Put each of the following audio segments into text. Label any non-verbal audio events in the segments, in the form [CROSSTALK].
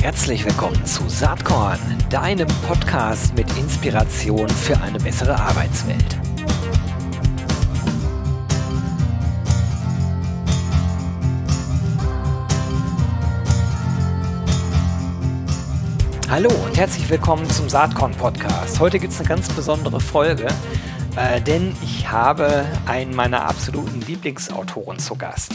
Herzlich willkommen zu Saatkorn, deinem Podcast mit Inspiration für eine bessere Arbeitswelt. Hallo und herzlich willkommen zum Saatkorn Podcast. Heute gibt es eine ganz besondere Folge, äh, denn ich habe einen meiner absoluten Lieblingsautoren zu Gast.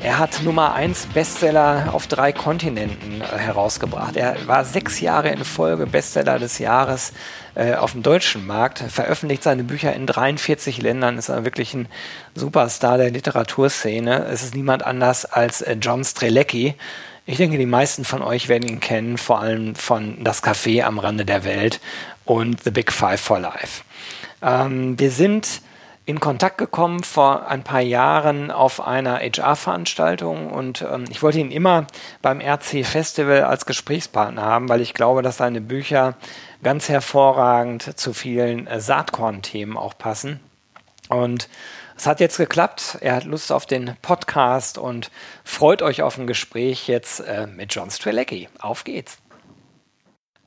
Er hat Nummer 1 Bestseller auf drei Kontinenten äh, herausgebracht. Er war sechs Jahre in Folge Bestseller des Jahres äh, auf dem deutschen Markt, veröffentlicht seine Bücher in 43 Ländern, ist er wirklich ein Superstar der Literaturszene. Es ist niemand anders als äh, John Strelecki. Ich denke, die meisten von euch werden ihn kennen, vor allem von Das Café am Rande der Welt und The Big Five for Life. Ähm, wir sind in Kontakt gekommen vor ein paar Jahren auf einer HR-Veranstaltung und ähm, ich wollte ihn immer beim RC Festival als Gesprächspartner haben, weil ich glaube, dass seine Bücher ganz hervorragend zu vielen äh, Saatkorn-Themen auch passen. Und es hat jetzt geklappt. Er hat Lust auf den Podcast und freut euch auf ein Gespräch jetzt äh, mit John Strelecki. Auf geht's.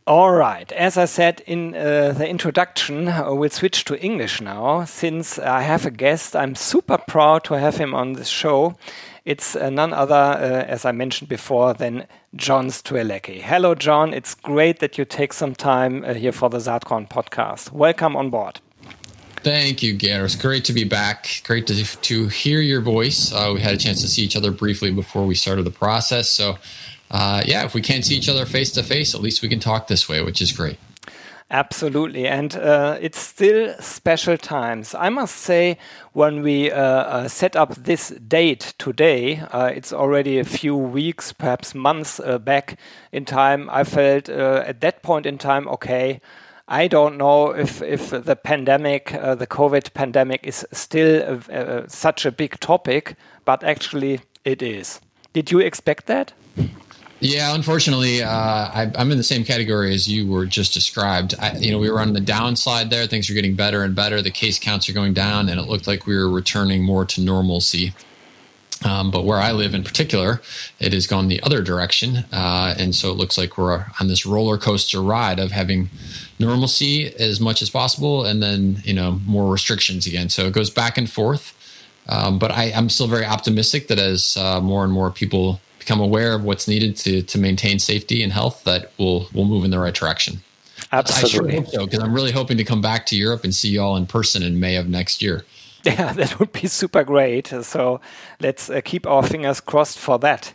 All right. As I said in uh, the introduction, uh, we'll switch to English now. Since I have a guest, I'm super proud to have him on this show. It's uh, none other, uh, as I mentioned before, than John Strelecky. Hello, John. It's great that you take some time uh, here for the Saatkorn podcast. Welcome on board. Thank you, Gero. Great to be back. Great to, to hear your voice. We had a chance to see each other briefly before we started the process. So, uh, yeah, if we can't see each other face to face, at least we can talk this way, which is great. Absolutely. And uh, it's still special times. I must say, when we uh, uh, set up this date today, uh, it's already a few weeks, perhaps months uh, back in time. I felt uh, at that point in time, okay, I don't know if, if the pandemic, the COVID pandemic, is still such a big topic, but actually it is. Did you expect that? Yeah, unfortunately, uh, I, am in the same category as you were just described. I, you know, we were on the downside there. Things are getting better and better. The case counts are going down, and it looked like we were returning more to normalcy. Um, but where I live in particular, it has gone the other direction. Uh, and so it looks like we're on this roller coaster ride of having normalcy as much as possible and then, you know, more restrictions again. So it goes back and forth. Um, but I, am still very optimistic that as uh, more and more people become aware of what's needed to to maintain safety and health, that we'll we'll move in the right direction. Absolutely. I sure hope so because I'm really hoping to come back to Europe and see you all in person in May of next year. [LAUGHS] Yeah, that would be super great. So let's uh, keep our fingers crossed for that.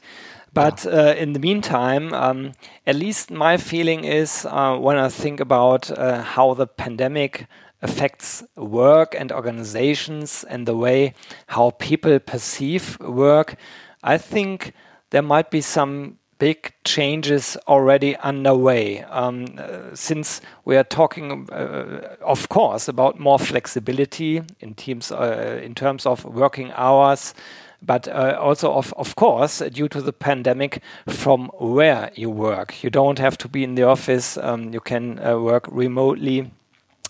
But uh, in the meantime, um, at least my feeling is uh, when I think about uh, how the pandemic affects work and organizations and the way how people perceive work, I think there might be some big changes already underway. Um, uh, since we are talking, uh, of course, about more flexibility in teams uh, in terms of working hours, but uh, also, of, of course, due to the pandemic, from where you work. You don't have to be in the office, um, you can uh, work remotely.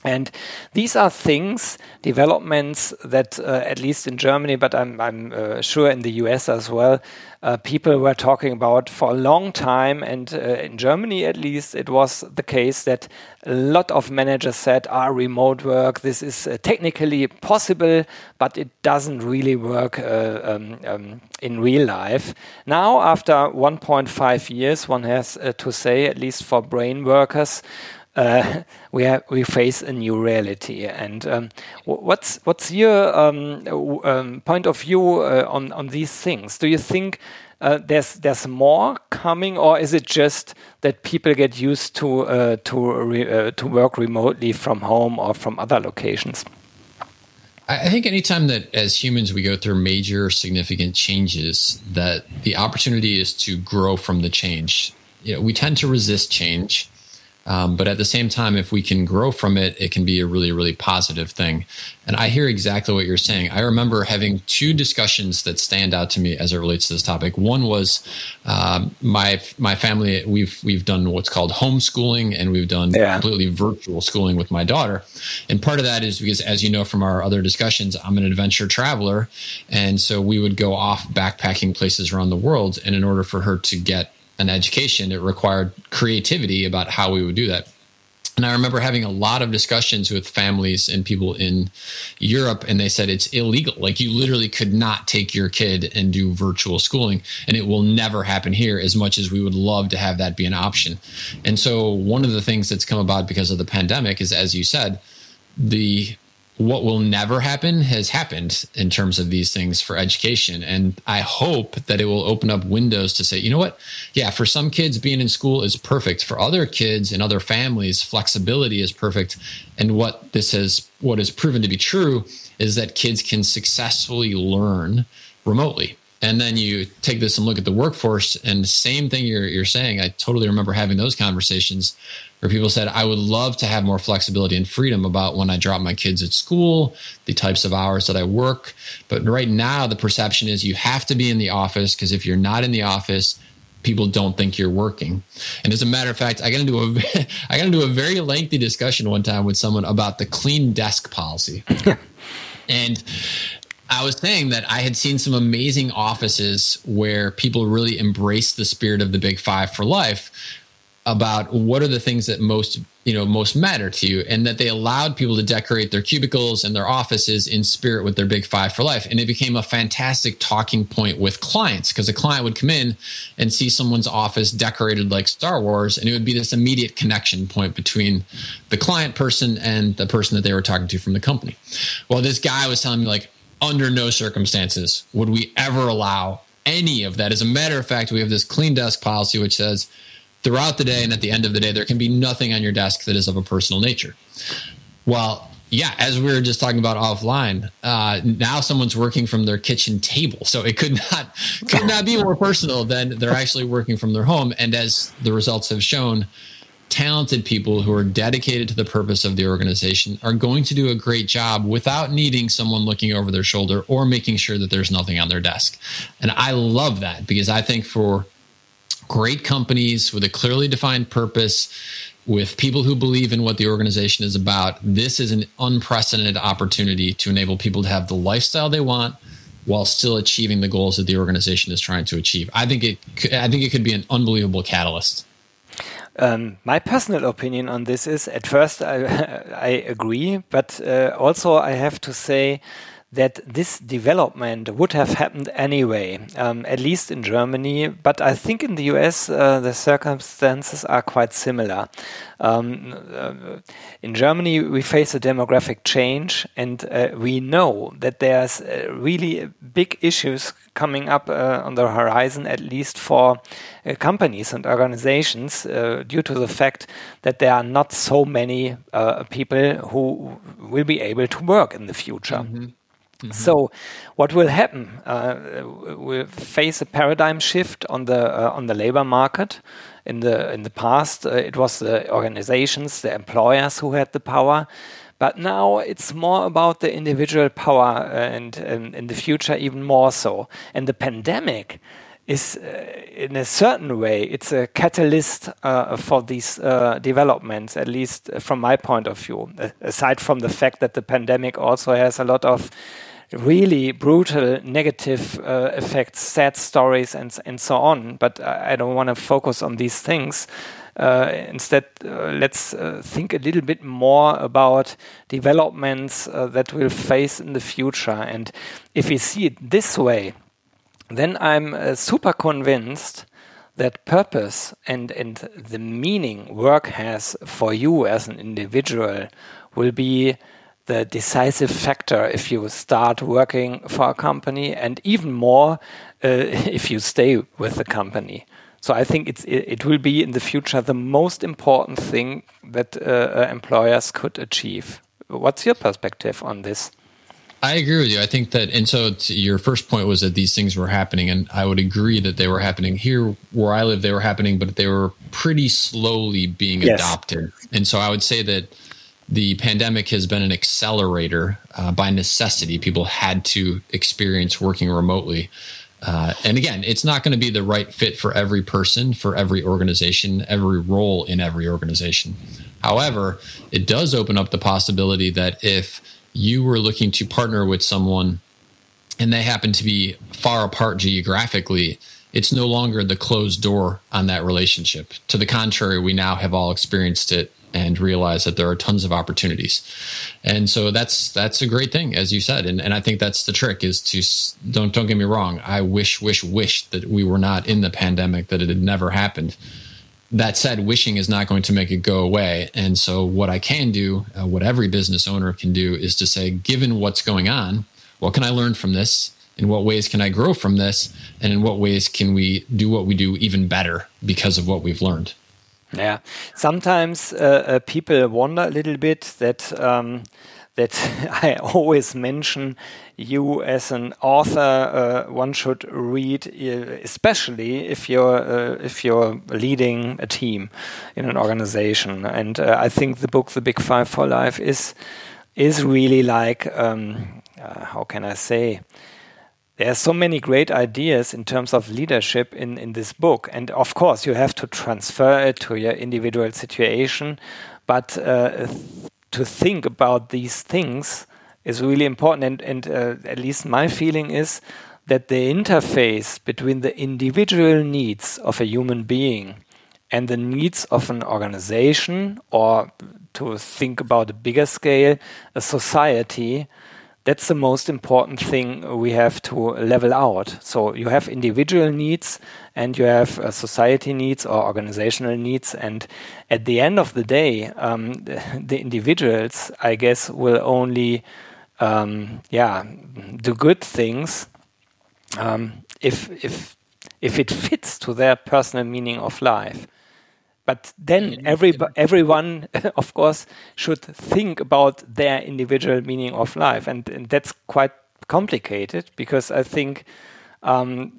And these are things, developments that, uh, at least in Germany, but I'm, I'm uh, sure in the US as well, uh, people were talking about for a long time. And uh, in Germany, at least, it was the case that a lot of managers said, ah, remote work, this is uh, technically possible, but it doesn't really work uh, um, um, in real life. Now, after 1.5 years, one has to say, at least for brain workers, uh, [LAUGHS] we have, we face a new reality. And um, what's what's your um, um, point of view uh, on on these things? Do you think uh, there's there's more coming, or is it just that people get used to uh, to uh, to work remotely from home or from other locations? I think anytime that as humans we go through major significant changes, that the opportunity is to grow from the change. You know, we tend to resist change Um, but at the same time, if we can grow from it, it can be a really, really positive thing. And I hear exactly what you're saying. I remember having two discussions that stand out to me as it relates to this topic. One was um, my my family. We've we've done what's called homeschooling, and we've done yeah. completely virtual schooling with my daughter. And part of that is because, as you know from our other discussions, I'm an adventure traveler, and so we would go off backpacking places around the world. And in order for her to get an education, it required creativity about how we would do that. And I remember having a lot of discussions with families and people in Europe, and they said it's illegal. Like you literally could not take your kid and do virtual schooling, and it will never happen here as much as we would love to have that be an option. And so, one of the things that's come about because of the pandemic is, as you said, the what will never happen has happened in terms of these things for education. And I hope that it will open up windows to say, you know what? Yeah, for some kids, being in school is perfect. For other kids and other families, flexibility is perfect. And what this has, what has proven to be true is that kids can successfully learn remotely. And then you take this and look at the workforce, and the same thing you're, you're saying. I totally remember having those conversations where people said, I would love to have more flexibility and freedom about when I drop my kids at school, the types of hours that I work. But right now, the perception is you have to be in the office because if you're not in the office, people don't think you're working. And as a matter of fact, I got into a [LAUGHS] I got into a very lengthy discussion one time with someone about the clean desk policy. and I was saying that I had seen some amazing offices where people really embrace the spirit of the big five for life, about what are the things that most you know most matter to you and that they allowed people to decorate their cubicles and their offices in spirit with their big five for life. And it became a fantastic talking point with clients because a client would come in and see someone's office decorated like star wars and it would be this immediate connection point between the client person and the person that they were talking to from the company. Well this guy was telling me like under no circumstances would we ever allow any of that as a matter of fact we have this clean desk policy which says throughout the day and at the end of the day, there can be nothing on your desk that is of a personal nature. Well, yeah, as we were just talking about offline, uh, now someone's working from their kitchen table, so it could not could not be more personal than they're actually working from their home. And as the results have shown, talented people who are dedicated to the purpose of the organization are going to do a great job without needing someone looking over their shoulder or making sure that there's nothing on their desk. And I love that because I think for great companies with a clearly defined purpose, with people who believe in what the organization is about. This is an unprecedented opportunity to enable people to have the lifestyle they want while still achieving the goals that the organization is trying to achieve. I think it I think it could be an unbelievable catalyst. Um, my personal opinion on this is at first I, [LAUGHS] I agree, but uh, also I have to say that this development would have happened anyway, um, at least in Germany. But I think in the US, uh, the circumstances are quite similar. Um, uh, in Germany, we face a demographic change, and uh, we know that there's uh, really big issues coming up uh, on the horizon, at least for uh, companies and organizations, due to the fact that there are not so many people who will be able to work in the future. Mm -hmm. Mm-hmm. So, what will happen? Uh, we'll face a paradigm shift on the uh, on the labor market. In the in the past, uh, it was the organizations, the employers who had the power, but now it's more about the individual power, uh, and, and in the future even more so. And the pandemic is uh, in a certain way it's a catalyst uh, for these uh, developments at least from my point of view aside from the fact that the pandemic also has a lot of really brutal negative uh, effects, sad stories, and and so on. But I don't want to focus on these things. Uh, instead, uh, let's uh, think a little bit more about developments uh, that we'll face in the future. And if we see it this way, then I'm uh, super convinced that purpose and, and the meaning work has for you as an individual will be the decisive factor if you start working for a company, and even more uh, [LAUGHS] if you stay with the company. So I think it's it, it, will be in the future the most important thing that uh, uh employers could achieve. What's your perspective on this? I agree with you. I think that, and so your first point was that these things were happening, and I would agree that they were happening here where I live. They were happening, but they were pretty slowly being yes. adopted. And so I would say that the pandemic has been an accelerator uh, by necessity. People had to experience working remotely. Uh, and again, it's not going to be the right fit for every person, for every organization, every role in every organization. However, it does open up the possibility that if you were looking to partner with someone and they happen to be far apart geographically, it's no longer the closed door on that relationship. To the contrary, we now have all experienced it and realize that there are tons of opportunities. And so that's that's a great thing, as you said. And and I think that's the trick is to don't don't get me wrong. I wish wish wish that we were not in the pandemic, that it had never happened that said, wishing is not going to make it go away. And so, what I can do, uh, what every business owner can do, is to say, given what's going on, what can I learn from this? In what ways can I grow from this? And in what ways can we do what we do even better because of what we've learned? Yeah. Sometimes uh, uh, people wonder a little bit that. Um, that [LAUGHS] I always mention you as an author. Uh, one should read, uh, especially if you're uh, if you're leading a team in an organization. And uh, I think the book, The Big Five for Life, is is really like um, how can I say. There are so many great ideas in terms of leadership in, in this book. And of course, you have to transfer it to your individual situation. But uh, to think about these things is really important. And, and uh, at least my feeling is that the interface between the individual needs of a human being and the needs of an organization, or to think about a bigger scale, a society, that's the most important thing we have to level out. So you have individual needs and you have uh, society needs or organizational needs. And at the end of the day, um, the, [LAUGHS] the, individuals, I guess, will only, um, yeah, do good things um, if if if it fits to their personal meaning of life. But then every, everyone, [LAUGHS] of course, should think about their individual meaning of life. And, and that's quite complicated because I think um,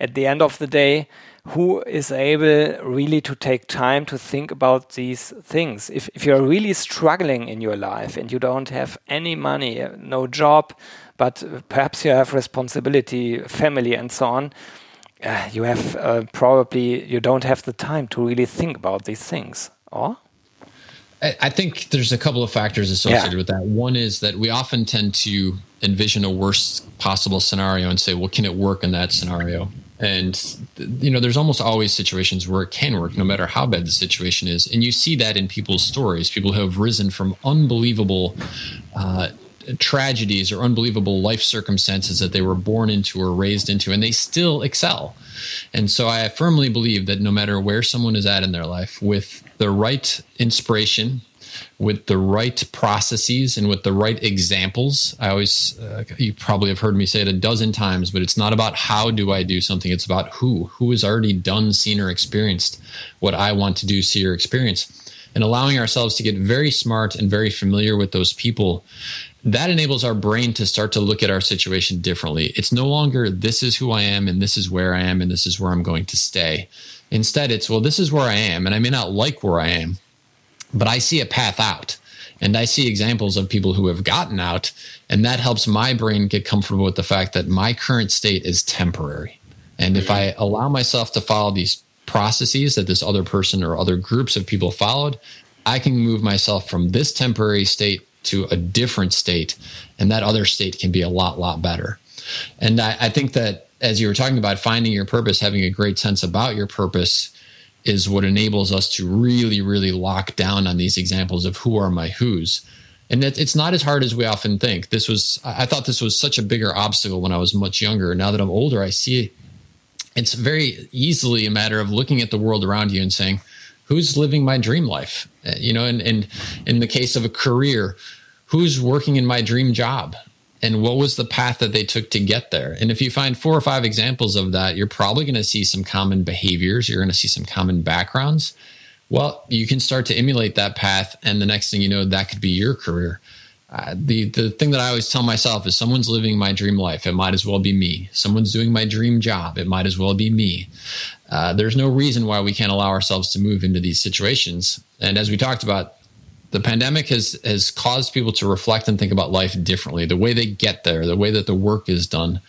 at the end of the day, who is able really to take time to think about these things? If, if you're really struggling in your life and you don't have any money, no job, but perhaps you have responsibility, family, and so on, uh, you have uh, probably you don't have the time to really think about these things, or? I think there's a couple of factors associated yeah. with that. One is that we often tend to envision a worst possible scenario and say, well, can it work in that scenario? And, you know, there's almost always situations where it can work, no matter how bad the situation is. And you see that in people's stories, people who have risen from unbelievable uh, tragedies or unbelievable life circumstances that they were born into or raised into, and they still excel. And so I firmly believe that no matter where someone is at in their life, with the right inspiration, with the right processes, and with the right examples, I always, uh, you probably have heard me say it a dozen times, but it's not about how do I do something, it's about who, who has already done, seen, or experienced what I want to do, see, or experience. And allowing ourselves to get very smart and very familiar with those people that enables our brain to start to look at our situation differently. It's no longer this is who I am and this is where I am and this is where I'm going to stay. Instead, it's well, this is where I am and I may not like where I am, but I see a path out. And I see examples of people who have gotten out, and that helps my brain get comfortable with the fact that my current state is temporary. And if mm-hmm. I allow myself to follow these processes that this other person or other groups of people followed, I can move myself from this temporary state to a different state, and that other state can be a lot, lot better. And I, I think that as you were talking about finding your purpose, having a great sense about your purpose is what enables us to really, really lock down on these examples of who are my who's. And that it's not as hard as we often think. This was, I thought this was such a bigger obstacle when I was much younger. Now that I'm older, I see it's very easily a matter of looking at the world around you and saying, who's living my dream life? Uh, you know, and, and in the case of a career, who's working in my dream job? And what was the path that they took to get there? And if you find four or five examples of that, you're probably going to see some common behaviors. You're going to see some common backgrounds. Well, you can start to emulate that path. And the next thing you know, that could be your career. uh, the the thing that I always tell myself is someone's living my dream life. It might as well be me. Someone's doing my dream job. It might as well be me. Uh, there's no reason why we can't allow ourselves to move into these situations. And as we talked about, the pandemic has has caused people to reflect and think about life differently. The way they get there, the way that the work is done.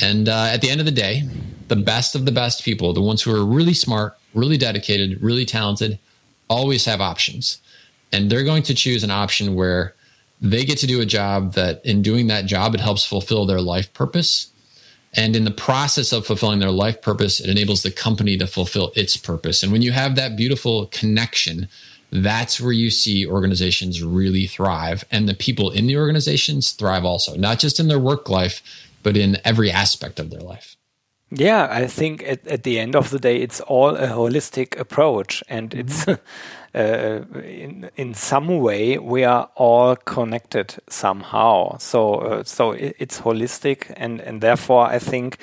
And uh, at the end of the day, the best of the best people, the ones who are really smart, really dedicated, really talented, always have options. And they're going to choose an option where they get to do a job that in doing that job it helps fulfill their life purpose and in the process of fulfilling their life purpose it enables the company to fulfill its purpose. And when you have that beautiful connection that's where you see organizations really thrive. And the people in the organizations thrive also not just in their work life but in every aspect of their life. Yeah i think at, at the end of the day it's all a holistic approach. And mm-hmm. it's [LAUGHS] uh, in in some way we are all connected somehow. So uh, so it, it's holistic, and and therefore I think.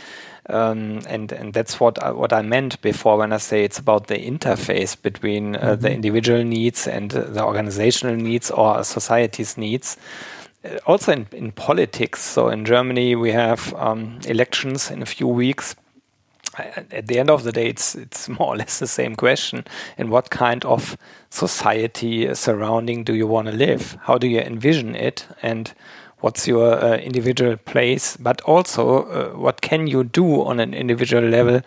Um, and and that's what I, what I meant before when I say it's about the interface between uh, mm -hmm. the mm-hmm. individual needs and the organizational needs or society's needs. Uh, also in, in politics, so in Germany we have um, elections in a few weeks, at the end of the day, it's it's [LAUGHS] more or less the same question. In what kind of society surrounding do you want to live? How do you envision it? And what's your uh, individual place? But also, uh, what can you do on an individual level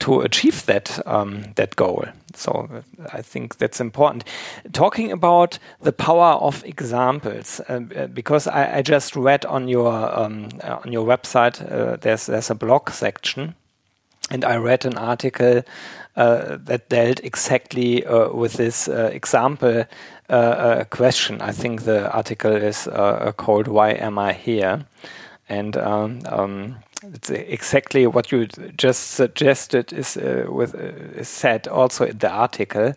to achieve that um, that goal? So uh, I think that's important. Talking about the power of examples, uh, because I, I, just read on your um, on your website, uh, there's there's a blog section and I read an article uh, that dealt exactly uh, with this uh, example uh, uh, question. I think the article is uh, called "Why Am I Here?" and um, um, it's exactly what you just suggested is with is said also in the article,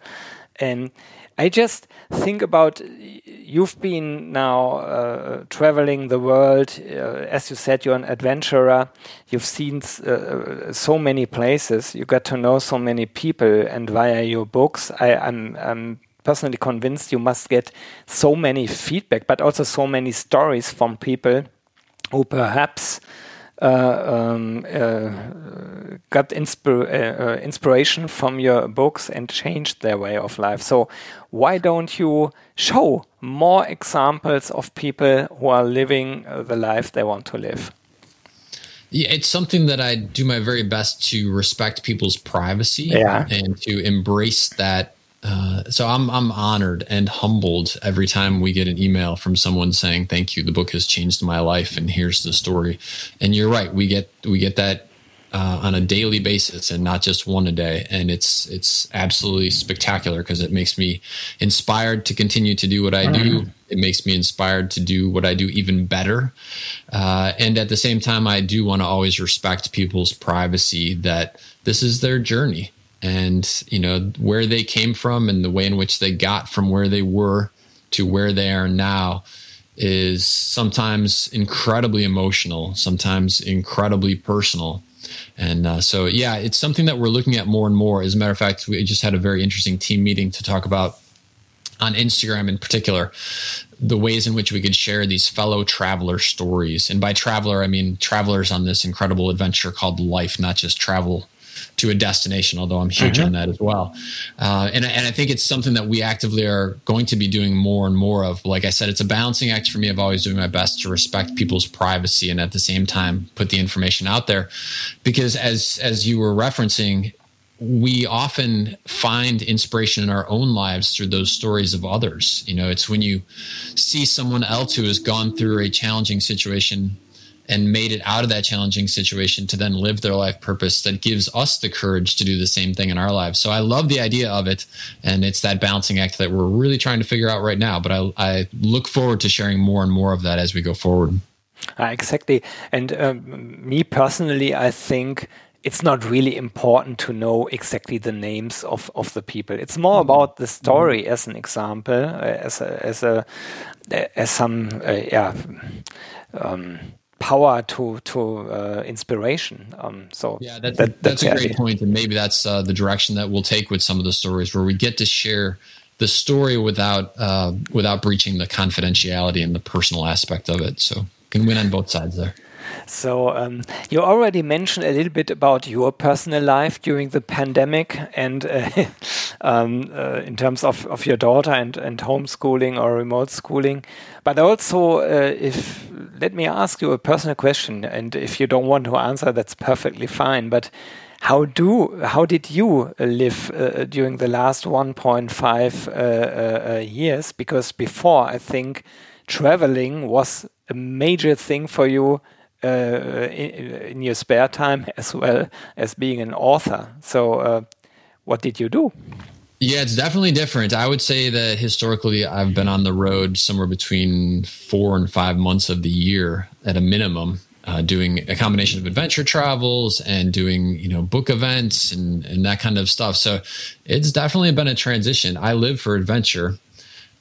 and I just think about you've been now uh, traveling the world. Uh, as you said, you're an adventurer. You've seen uh, so many places. You got to know so many people, and via your books, I, I'm, I'm personally convinced you must get so many feedback, but also so many stories from people who perhaps uh, um, uh, got uh, inspiration from your books and changed their way of life. So, why don't you show more examples of people who are living the life they want to live? Yeah, it's something that I do my very best to respect people's privacy yeah. and to embrace that uh, so I'm I'm honored and humbled every time we get an email from someone saying thank you the book has changed my life and here's the story. And you're right we get we get that uh, on a daily basis and not just one a day. And it's it's absolutely spectacular because it makes me inspired to continue to do what I do. Mm-hmm. it makes me inspired to do what I do even better. Uh, and at the same time I do want to always respect people's privacy that this is their journey and you know where they came from and the way in which they got from where they were to where they are now is sometimes incredibly emotional sometimes incredibly personal. And uh, so yeah it's something that we're looking at more and more. As a matter of fact we just had a very interesting team meeting to talk about on instagram in particular the ways in which we could share these fellow traveler stories. And by traveler i mean travelers on this incredible adventure called life not just travel to a destination, although I'm huge mm-hmm. on that as well. Uh, and, and I think it's something that we actively are going to be doing more and more of. Like I said, it's a balancing act for me of always doing my best to respect people's privacy and at the same time put the information out there. Because as as you were referencing, we often find inspiration in our own lives through those stories of others. You know, it's when you see someone else who has gone through a challenging situation and made it out of that challenging situation to then live their life purpose that gives us the courage to do the same thing in our lives. So I love the idea of it. And it's that balancing act that we're really trying to figure out right now. But I, I look forward to sharing more and more of that as we go forward. Uh, exactly. And um, me personally, I think it's not really important to know exactly the names of, of the people. It's more mm-hmm. about the story mm-hmm. as an example, uh, as a, as a as some uh, yeah. Um, power to to uh, inspiration. Um, so yeah, that, that's a great point, and maybe that's uh, the direction that we'll take with some of the stories, where we get to share the story without uh, without breaching the confidentiality and the personal aspect of it. So can win on both sides there. So um, you already mentioned a little bit about your personal life during the pandemic, and uh, [LAUGHS] um, uh, in terms of, of your daughter and, and homeschooling or remote schooling. But also, uh, if let me ask you a personal question, and if you don't want to answer, that's perfectly fine. But how do how did you live uh, during the last 1.5 uh, uh, years? Because before, I think traveling was a major thing for you uh, in, in, your spare time [LAUGHS] as well as being an author. So, uh, what did you do? Yeah, it's definitely different. I would say that historically, I've been on the road somewhere between four and five months of the year at a minimum. Uh, doing a combination of adventure travels and doing you know book events and, and that kind of stuff so it's definitely been a transition i live for adventure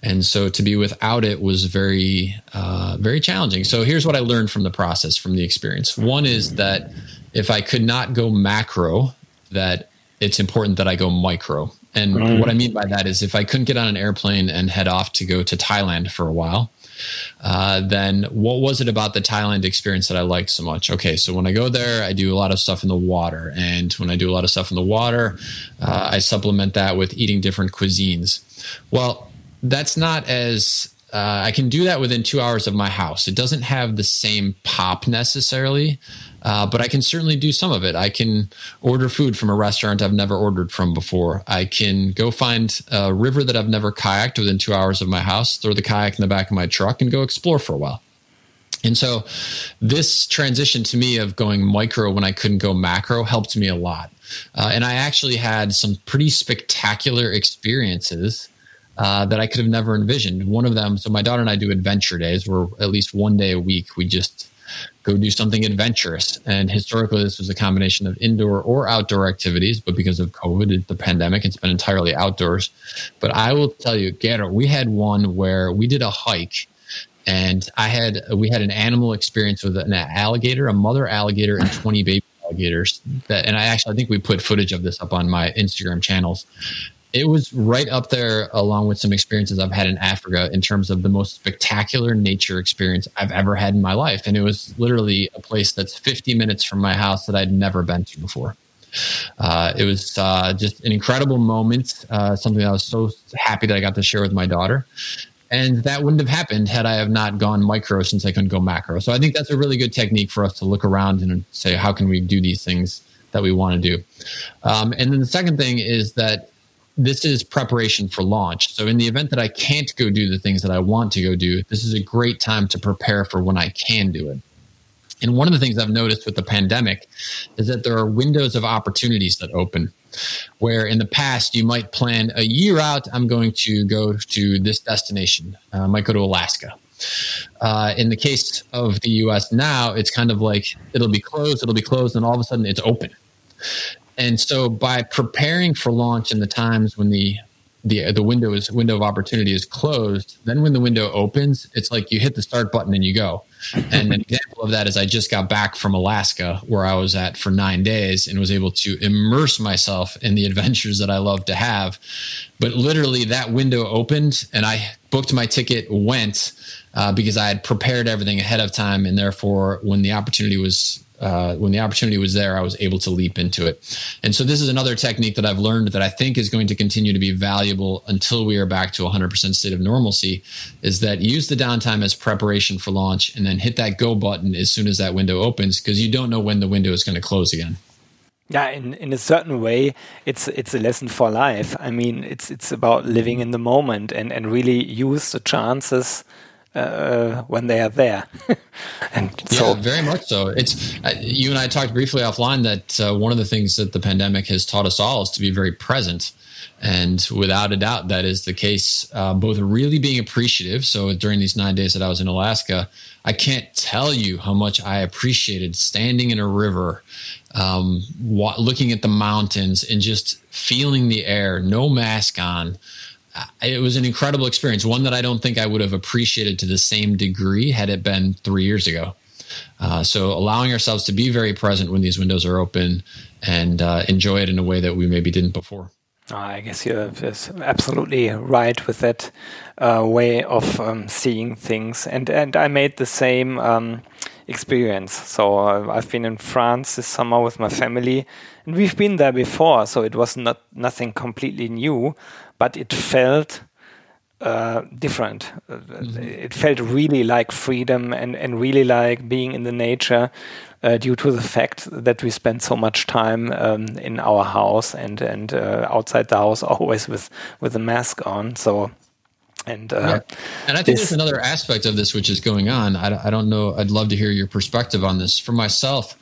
and so to be without it was very uh, very challenging so here's what i learned from the process from the experience one is that if i could not go macro that it's important that i go micro and right. what i mean by that is if i couldn't get on an airplane and head off to go to thailand for a while uh, then what was it about the Thailand experience that I liked so much? Okay, so when I go there, I do a lot of stuff in the water. And when I do a lot of stuff in the water, uh, I supplement that with eating different cuisines. Well, that's not as uh, I can do that within two hours of my house. It doesn't have the same pop necessarily, uh, but I can certainly do some of it. I can order food from a restaurant I've never ordered from before. I can go find a river that I've never kayaked within two hours of my house, throw the kayak in the back of my truck, and go explore for a while. And so, this transition to me of going micro when I couldn't go macro helped me a lot. Uh, and I actually had some pretty spectacular experiences uh, that I could have never envisioned. One of them, so my daughter and I do adventure days where at least one day a week we just go do something adventurous. And historically, this was a combination of indoor or outdoor activities, but because of COVID, the pandemic, it's been entirely outdoors. But I will tell you, Gero, we had one where we did a hike and I had we had an animal experience with an alligator, a mother alligator, and 20 baby alligators. That, and I actually I think we put footage of this up on my Instagram channels it was right up there along with some experiences I've had in Africa in terms of the most spectacular nature experience I've ever had in my life. And it was literally a place that's 50 minutes from my house that I'd never been to before. Uh, it was uh, just an incredible moment, uh, something I was so happy that I got to share with my daughter. And that wouldn't have happened had I have not gone micro since I couldn't go macro. So I think that's a really good technique for us to look around and say, how can we do these things that we want to do? Um, and then the second thing is that this is preparation for launch. So, in the event that I can't go do the things that I want to go do, this is a great time to prepare for when I can do it. And one of the things I've noticed with the pandemic is that there are windows of opportunities that open. Where in the past you might plan a year out, I'm going to go to this destination. Uh, I might go to Alaska. Uh, in the case of the US now, it's kind of like it'll be closed, it'll be closed, and all of a sudden it's open. And so by preparing for launch in the times when the the the window is window of opportunity is closed, then when the window opens, it's like you hit the start button and you go. And an example of that is I just got back from Alaska where I was at for 9 days and was able to immerse myself in the [LAUGHS] adventures that I love to have. But literally that window opened and I booked my ticket, went uh, because I had prepared everything ahead of time and therefore when the opportunity was uh, when the opportunity was there, I was able to leap into it. And so this is another technique that I've learned that I think is going to continue to be valuable until we are back to 100% state of normalcy is that use the downtime as preparation for launch and then hit that go button as soon as that window opens because you don't know when the window is going to close again. Yeah, in, in a certain way, it's it's a lesson for life. I mean, it's it's about living in the moment and, and really use the chances uh, when they are there. [LAUGHS] and so, yeah, very much so. It's uh, you and I talked briefly offline that uh, one of the things that the pandemic has taught us all is to be very present. And without a doubt, that is the case. Uh, both really being appreciative. So during these nine days that I was in Alaska, I can't tell you how much I appreciated standing in a river, um, wa- looking at the mountains, and just feeling the air, no mask on it was an incredible experience, one that I don't think I would have appreciated to the same degree had it been three years ago. Uh, so allowing ourselves to be very present when these windows are open and uh, enjoy it in a way that we maybe didn't before. I guess you're absolutely right with that uh, way of um, seeing things, and and I made the same um, experience. So uh, I've been in France this summer with my family, and we've been there before, so it was not nothing completely new, but it felt uh, different. Mm-hmm. It felt really like freedom and and really like being in the nature uh, due to the fact that we spend so much time um, in our house and and uh, outside the house [LAUGHS] always with with a mask on. So. And, uh, yeah. and I think there's another aspect of this which is going on. I, I don't know. I'd love to hear your perspective on this. For myself,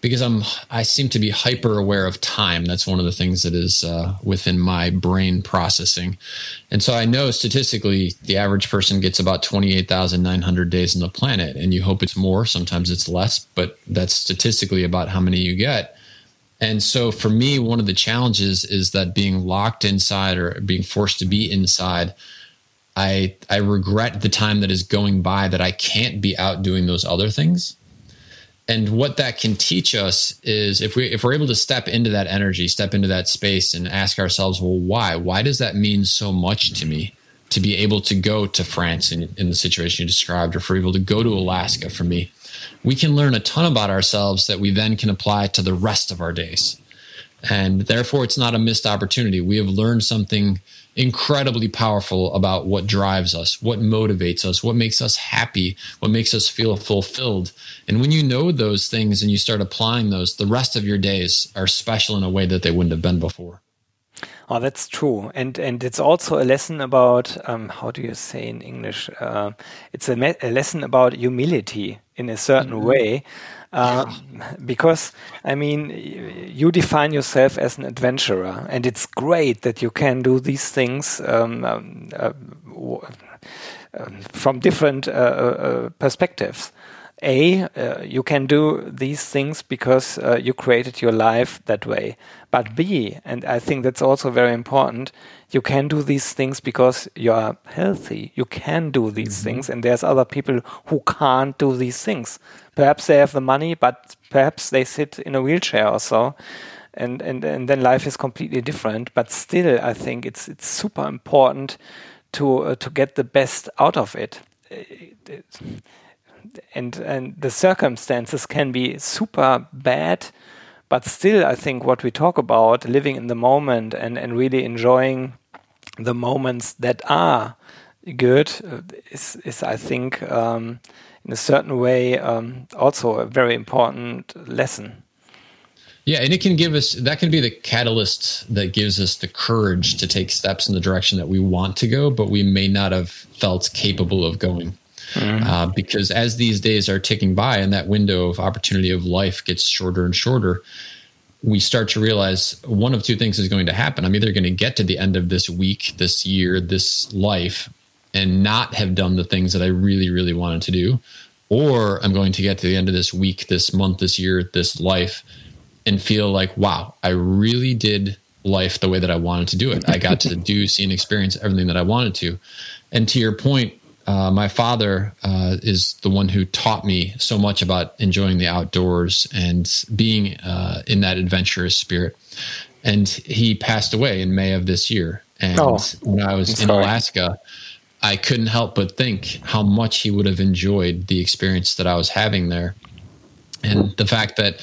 because I'm I seem to be hyper aware of time. That's one of the things that is uh, within my brain processing, and so I know statistically the average person gets about twenty eight thousand nine hundred days on the planet, and you hope it's more. Sometimes it's less, but that's statistically about how many you get. And so for me, one of the challenges is that being locked inside or being forced to be inside. I I regret the time that is going by that I can't be out doing those other things and what that can teach us is if we if we're able to step into that energy step into that space and ask ourselves well why? Why does that mean so much to me to be able to go to france in, in the situation you described or for able to go to alaska for me? We can learn a ton about ourselves that we then can apply to the rest of our days. And therefore it's not a missed opportunity. We have learned something incredibly powerful about what drives us, what motivates us, what makes us happy, what makes us feel fulfilled. And when you know those things and you start applying those, the rest of your days are special in a way that they wouldn't have been before. Oh, that's true, and and it's also a lesson about um, how do you say in English? Uh, it's a, a, lesson about humility in a certain mm -hmm. way, uh, because I mean, you define yourself as an adventurer, and it's great that you can do these things um, um, uh, um, from different uh, uh, perspectives. A, uh, you can do these things because uh, you created your life that way. But B, and I think that's also very important, you can do these things because you are healthy. You can do these mm -hmm. things, and there's other people who can't do these things. Perhaps they have the money, but perhaps they sit in a wheelchair or so. And, and, and then life is completely different. But still, I think it's, it's super important to, uh, to get the best out of it. it and and the circumstances can be super bad but still i think what we talk about living in the moment and and really enjoying the moments that are good uh, is is i think um, in a certain way um, also a very important lesson yeah, and it can give us that can be the catalyst that gives us the courage to take steps in the direction that we want to go, but we may not have felt capable of going. Mm-hmm. Uh, because as these days are ticking by and that window of opportunity of life gets shorter and shorter, we start to realize one of two things is going to happen. I'm either going to get to the end of this week, this year, this life, and not have done the things that I really, really wanted to do, or I'm going to get to the end of this week, this month, this year, this life, and feel like, wow, I really did life the way that I wanted to do it. I got to [LAUGHS] do, see, and experience everything that I wanted to. And to your point, uh, my father uh, is the one who taught me so much about enjoying the outdoors and being uh, in that adventurous spirit. And he passed away in May of this year. And oh, when I was in Alaska, I couldn't help but think how much he would have enjoyed the experience that I was having there. And the fact that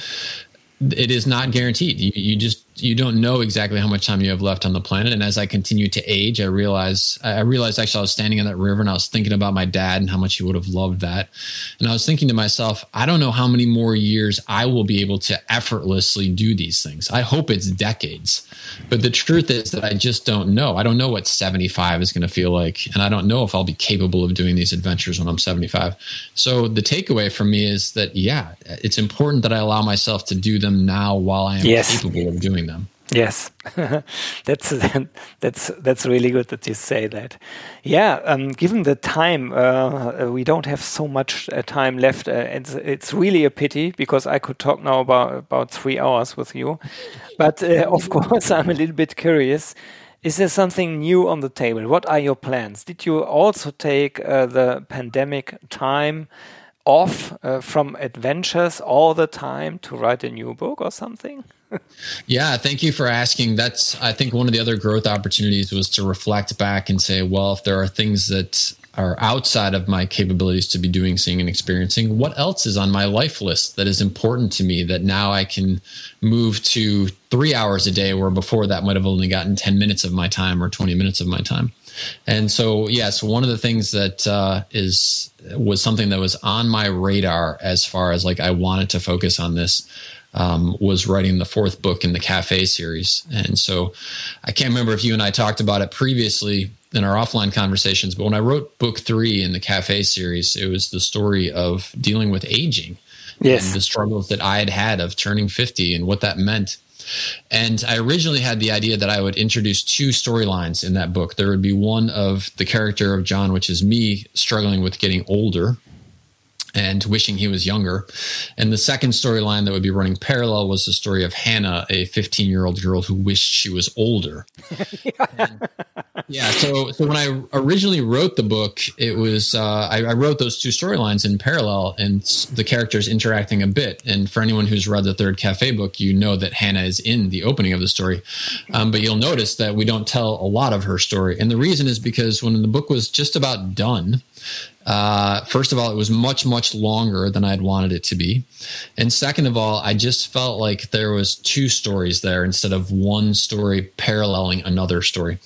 it is not guaranteed. You, you just you don't know exactly how much time you have left on the planet. And as I continue to age, I realize I realized actually I was standing in that river and I was thinking about my dad and how much he would have loved that. And I was thinking to myself, I don't know how many more years I will be able to effortlessly do these things. I hope it's decades. But the truth is that I just don't know. I don't know what 75 is going to feel like. And I don't know if I'll be capable of doing these adventures when I'm 75. So the takeaway from me is that, yeah, it's important that I allow myself to do them now while I am yes. capable of doing them. Yes, [LAUGHS] that's that's that's really good that you say that. Yeah, um, given the time, uh, we don't have so much uh, time left. Uh, it's it's really a pity because I could talk now about about three hours with you, but uh, of [LAUGHS] course I'm a little bit curious. Is there something new on the table? What are your plans? Did you also take uh, the pandemic time off uh, from adventures all the time to write a new book or something? Yeah, thank you for asking. That's I think one of the other growth opportunities was to reflect back and say, well, if there are things that are outside of my capabilities to be doing, seeing, and experiencing, what else is on my life list that is important to me that now I can move to three hours a day, where before that might have only gotten 10 minutes of my time or 20 minutes of my time. And so, yes, one of the things that uh, is was something that was on my radar as far as like I wanted to focus on this um, was writing the fourth book in the cafe series. And so I can't remember if you and I talked about it previously in our offline conversations, but when I wrote book three in the cafe series, it was the story of dealing with aging. Yes. And the struggles that I had had of turning 50 and what that meant. And I originally had the idea that I would introduce two storylines in that book. There would be one of the character of John, which is me struggling with getting older and wishing he was younger. And the second storyline that would be running parallel was the story of Hannah, a 15 year old girl who wished she was older. and, [LAUGHS] yeah. So, so when I originally wrote the book, it was, uh, I, I, wrote those two storylines in parallel and the characters interacting a bit. And for anyone who's read the third cafe book, you know that Hannah is in the opening of the story. Um, but you'll notice that we don't tell a lot of her story. And the reason is because when the book was just about done, uh, first of all, it was much, much longer than I'd wanted it to be. And second of all, I just felt like there was two stories there instead of one story paralleling another story.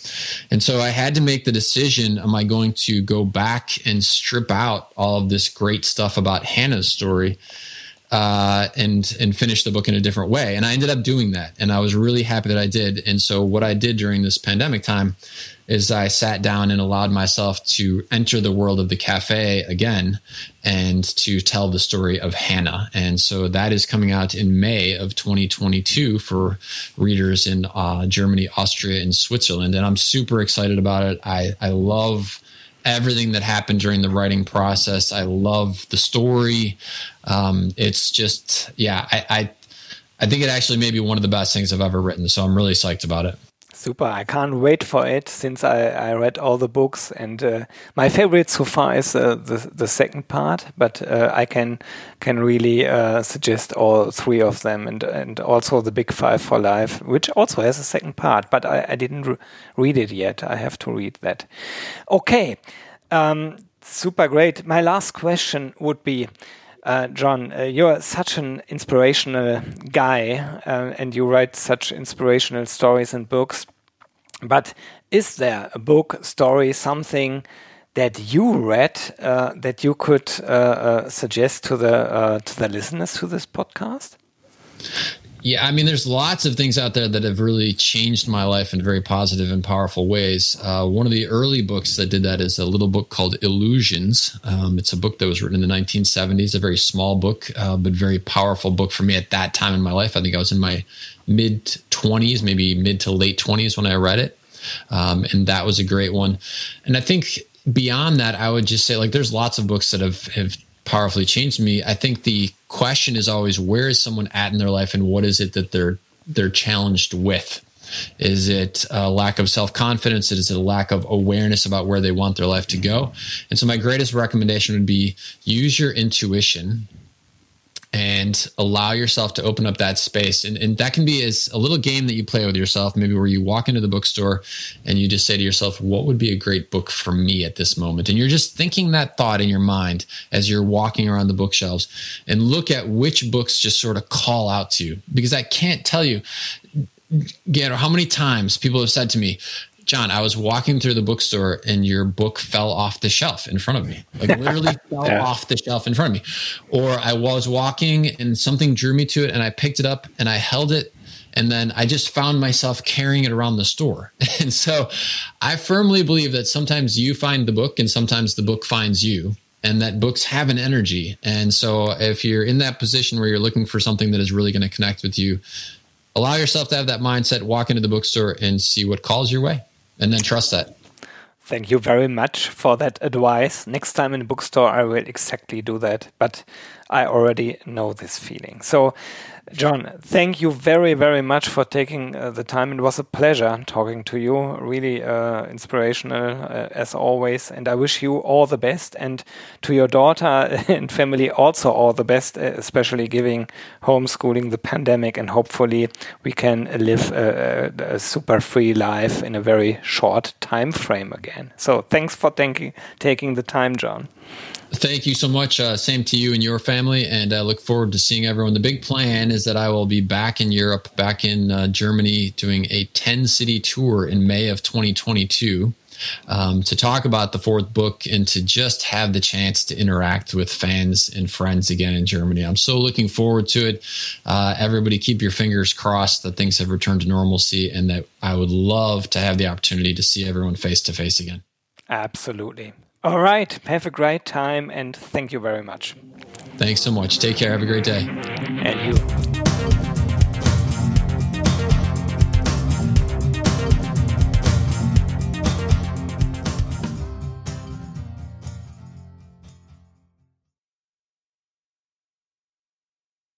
And so I had to make the decision, am I going to go back and strip out all of this great stuff about Hannah's story? Uh, and and finish the book in a different way. And I ended up doing that, and I was really happy that I did. And so what I did during this pandemic time is I sat down and allowed myself to enter the world of the cafe again and to tell the story of Hannah. And so that is coming out in May of 2022 for readers in uh, Germany, Austria, and Switzerland. And I'm super excited about it. I, I love everything that happened during the writing process. I love the story. Um, it's just, yeah, I, I, I think it actually may be one of the best things I've ever written. So I'm really psyched about it. Super. I can't wait for it since I, I read all the books. And uh, my favorite so far is uh, the, the second part, but uh, I can can really uh, suggest all three of them and, and also the Big Five for Life, which also has a second part, but I, I didn't re read it yet. I have to read that. Okay. Um, super great. My last question would be uh, John, uh, you're such an inspirational guy uh, and you write such inspirational stories and books. But is there a book, story, something that you read uh, that you could uh, suggest to the to the listeners to this podcast? Yeah, I mean, there's lots of things out there that have really changed my life in very positive and powerful ways. Uh, one of the early books that did that is a little book called Illusions. Um, it's a book that was written in the 1970s, a very small book, uh, but very powerful book for me at that time in my life. I think I was in my mid 20s, maybe mid to late 20s when I read it. Um, and that was a great one. And I think beyond that, I would just say like there's lots of books that have, have powerfully changed me. I think the question is always where is someone at in their life and what is it that they're they're challenged with? Is it a lack of self confidence? Is it a lack of awareness about where they want their life to go? And so, my greatest recommendation would be use your intuition and allow yourself to open up that space. And, and that can be as a little game that you play with yourself, maybe where you walk into the bookstore and you just say to yourself, what would be a great book for me at this moment? And you're just thinking that thought in your mind as you're walking around the bookshelves and look at which books just sort of call out to you. Because I can't tell you, Gero, how many times people have said to me, John, I was walking through the bookstore and your book fell off the shelf in front of me. Like literally [LAUGHS] fell yeah. off the shelf in front of me. Or I was walking and something drew me to it and I picked it up and I held it and then I just found myself carrying it around the store. [LAUGHS] And so I firmly believe that sometimes you find the book and sometimes the book finds you and that books have an energy. And so if you're in that position where you're looking for something that is really going to connect with you, allow yourself to have that mindset, walk into the bookstore and see what calls your way and then trust that. Thank you very much for that advice. Next time in a bookstore, I will exactly do that, but I already know this feeling. So, John, thank you very, very much for taking uh, the time. It was a pleasure talking to you. Really uh, inspirational uh, as always. And I wish you all the best. And to your daughter [LAUGHS] and family, also all the best, uh, especially giving homeschooling the pandemic. And hopefully, we can live a, a, super free life in a very short time frame again. So, thanks for taking the time, John. Thank you so much. Uh, same to you and your family, and I look forward to seeing everyone. The big plan is that I will be back in Europe, back in uh, Germany, doing a 10 city tour in May of 2022 um, to talk about the fourth book and to just have the chance to interact with fans and friends again in Germany. I'm so looking forward to it. Uh, everybody, keep your fingers crossed that things have returned to normalcy and that I would love to have the opportunity to see everyone face to face again. Absolutely. All right. Have a great time and thank you very much. Thanks so much. Take care. Have a great day. And you.